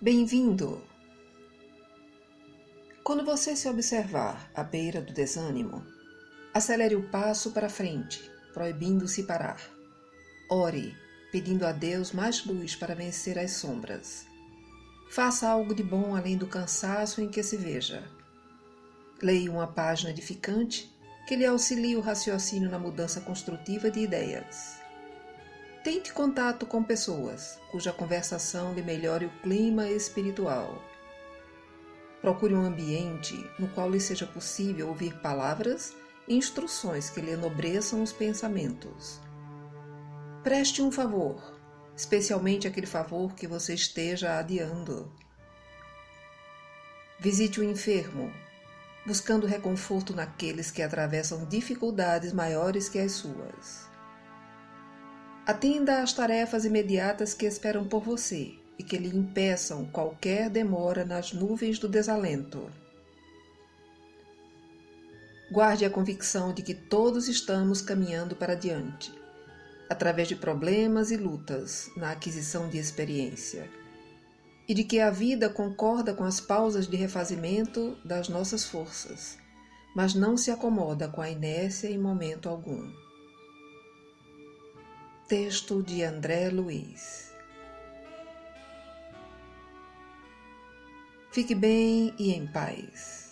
Bem-vindo! Quando você se observar à beira do desânimo, acelere o passo para frente, proibindo-se parar. Ore, pedindo a Deus mais luz para vencer as sombras. Faça algo de bom além do cansaço em que se veja. Leia uma página edificante que lhe auxilie o raciocínio na mudança construtiva de ideias. Tente contato com pessoas cuja conversação lhe melhore o clima espiritual. Procure um ambiente no qual lhe seja possível ouvir palavras e instruções que lhe enobreçam os pensamentos. Preste um favor, especialmente aquele favor que você esteja adiando. Visite o enfermo, buscando reconforto naqueles que atravessam dificuldades maiores que as suas. Atenda às tarefas imediatas que esperam por você e que lhe impeçam qualquer demora nas nuvens do desalento. Guarde a convicção de que todos estamos caminhando para diante, através de problemas e lutas na aquisição de experiência, e de que a vida concorda com as pausas de refazimento das nossas forças, mas não se acomoda com a inércia em momento algum. Texto de André Luiz. Fique bem e em paz.